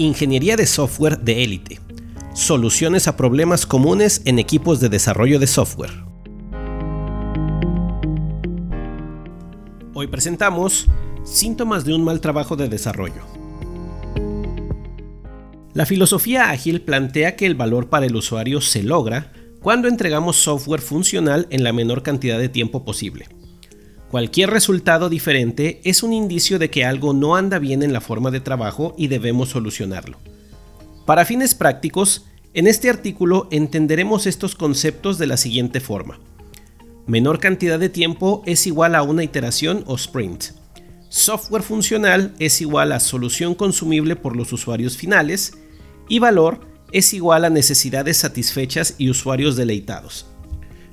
Ingeniería de software de élite. Soluciones a problemas comunes en equipos de desarrollo de software. Hoy presentamos síntomas de un mal trabajo de desarrollo. La filosofía ágil plantea que el valor para el usuario se logra cuando entregamos software funcional en la menor cantidad de tiempo posible. Cualquier resultado diferente es un indicio de que algo no anda bien en la forma de trabajo y debemos solucionarlo. Para fines prácticos, en este artículo entenderemos estos conceptos de la siguiente forma. Menor cantidad de tiempo es igual a una iteración o sprint. Software funcional es igual a solución consumible por los usuarios finales y valor es igual a necesidades satisfechas y usuarios deleitados.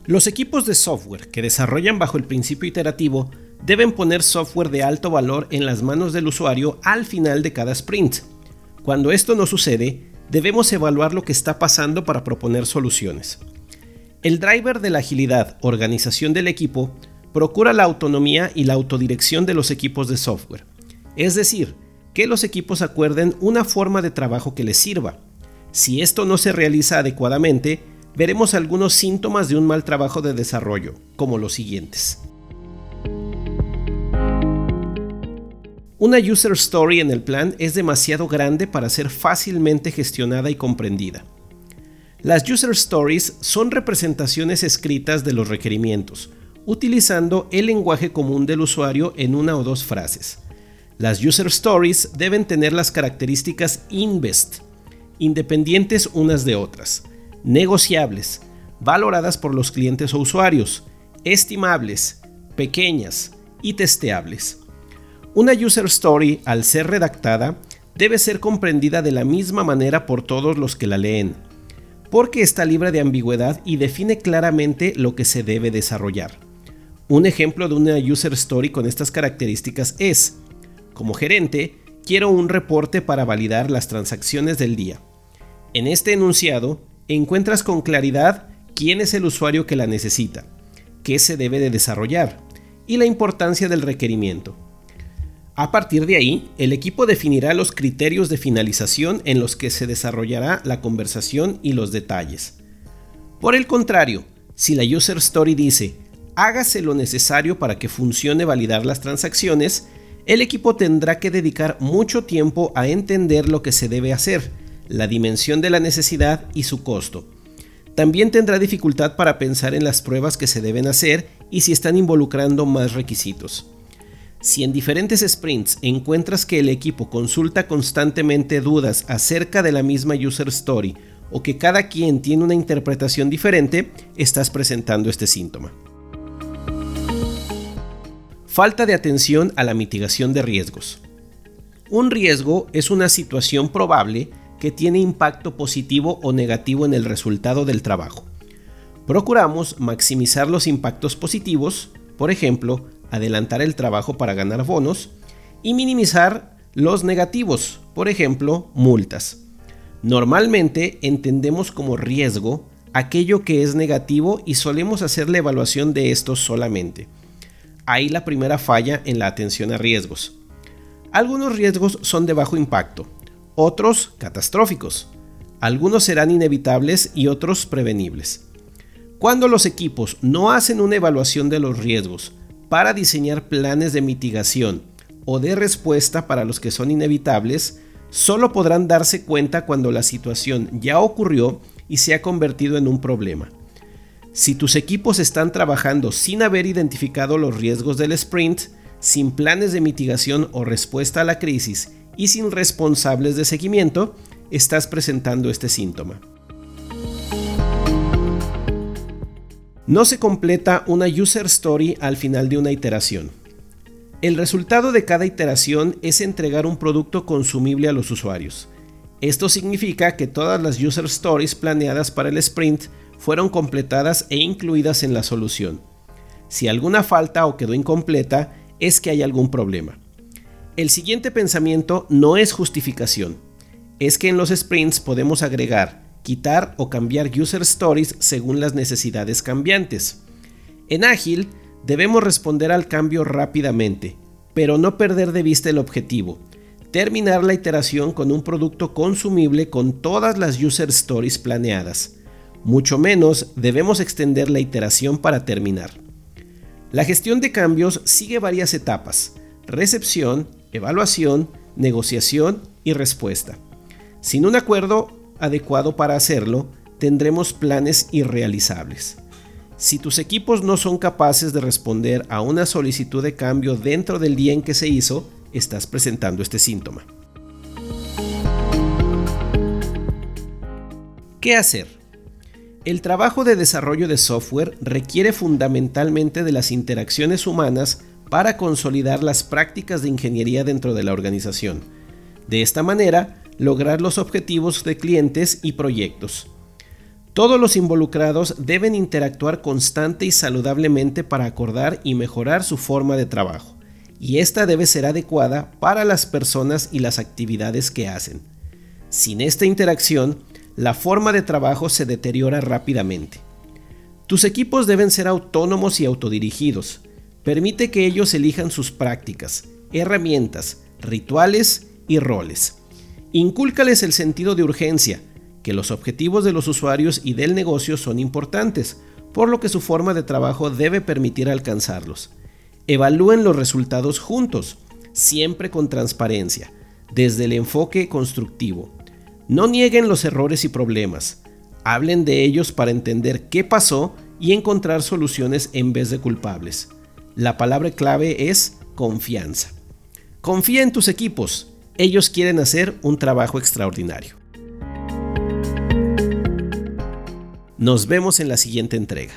Los equipos de software que desarrollan bajo el principio iterativo deben poner software de alto valor en las manos del usuario al final de cada sprint. Cuando esto no sucede, debemos evaluar lo que está pasando para proponer soluciones. El driver de la agilidad, organización del equipo, procura la autonomía y la autodirección de los equipos de software. Es decir, que los equipos acuerden una forma de trabajo que les sirva. Si esto no se realiza adecuadamente, veremos algunos síntomas de un mal trabajo de desarrollo, como los siguientes. Una user story en el plan es demasiado grande para ser fácilmente gestionada y comprendida. Las user stories son representaciones escritas de los requerimientos, utilizando el lenguaje común del usuario en una o dos frases. Las user stories deben tener las características INVEST, independientes unas de otras negociables, valoradas por los clientes o usuarios, estimables, pequeñas y testeables. Una user story, al ser redactada, debe ser comprendida de la misma manera por todos los que la leen, porque está libre de ambigüedad y define claramente lo que se debe desarrollar. Un ejemplo de una user story con estas características es, como gerente, quiero un reporte para validar las transacciones del día. En este enunciado, encuentras con claridad quién es el usuario que la necesita, qué se debe de desarrollar y la importancia del requerimiento. A partir de ahí, el equipo definirá los criterios de finalización en los que se desarrollará la conversación y los detalles. Por el contrario, si la user story dice, hágase lo necesario para que funcione validar las transacciones, el equipo tendrá que dedicar mucho tiempo a entender lo que se debe hacer, la dimensión de la necesidad y su costo. También tendrá dificultad para pensar en las pruebas que se deben hacer y si están involucrando más requisitos. Si en diferentes sprints encuentras que el equipo consulta constantemente dudas acerca de la misma user story o que cada quien tiene una interpretación diferente, estás presentando este síntoma. Falta de atención a la mitigación de riesgos. Un riesgo es una situación probable que tiene impacto positivo o negativo en el resultado del trabajo. Procuramos maximizar los impactos positivos, por ejemplo, adelantar el trabajo para ganar bonos, y minimizar los negativos, por ejemplo, multas. Normalmente entendemos como riesgo aquello que es negativo y solemos hacer la evaluación de estos solamente. Ahí la primera falla en la atención a riesgos. Algunos riesgos son de bajo impacto, otros catastróficos. Algunos serán inevitables y otros prevenibles. Cuando los equipos no hacen una evaluación de los riesgos para diseñar planes de mitigación o de respuesta para los que son inevitables, solo podrán darse cuenta cuando la situación ya ocurrió y se ha convertido en un problema. Si tus equipos están trabajando sin haber identificado los riesgos del sprint, sin planes de mitigación o respuesta a la crisis y sin responsables de seguimiento, estás presentando este síntoma. No se completa una user story al final de una iteración. El resultado de cada iteración es entregar un producto consumible a los usuarios. Esto significa que todas las user stories planeadas para el sprint fueron completadas e incluidas en la solución. Si alguna falta o quedó incompleta, es que hay algún problema. El siguiente pensamiento no es justificación. Es que en los sprints podemos agregar, quitar o cambiar user stories según las necesidades cambiantes. En Ágil debemos responder al cambio rápidamente, pero no perder de vista el objetivo. terminar la iteración con un producto consumible con todas las user stories planeadas. Mucho menos debemos extender la iteración para terminar. La gestión de cambios sigue varias etapas, recepción, evaluación, negociación y respuesta. Sin un acuerdo adecuado para hacerlo, tendremos planes irrealizables. Si tus equipos no son capaces de responder a una solicitud de cambio dentro del día en que se hizo, estás presentando este síntoma. ¿Qué hacer? El trabajo de desarrollo de software requiere fundamentalmente de las interacciones humanas para consolidar las prácticas de ingeniería dentro de la organización. De esta manera, lograr los objetivos de clientes y proyectos. Todos los involucrados deben interactuar constante y saludablemente para acordar y mejorar su forma de trabajo, y esta debe ser adecuada para las personas y las actividades que hacen. Sin esta interacción, la forma de trabajo se deteriora rápidamente. Tus equipos deben ser autónomos y autodirigidos. Permite que ellos elijan sus prácticas, herramientas, rituales y roles. Incúlcales el sentido de urgencia, que los objetivos de los usuarios y del negocio son importantes, por lo que su forma de trabajo debe permitir alcanzarlos. Evalúen los resultados juntos, siempre con transparencia, desde el enfoque constructivo. No nieguen los errores y problemas. Hablen de ellos para entender qué pasó y encontrar soluciones en vez de culpables. La palabra clave es confianza. Confía en tus equipos. Ellos quieren hacer un trabajo extraordinario. Nos vemos en la siguiente entrega.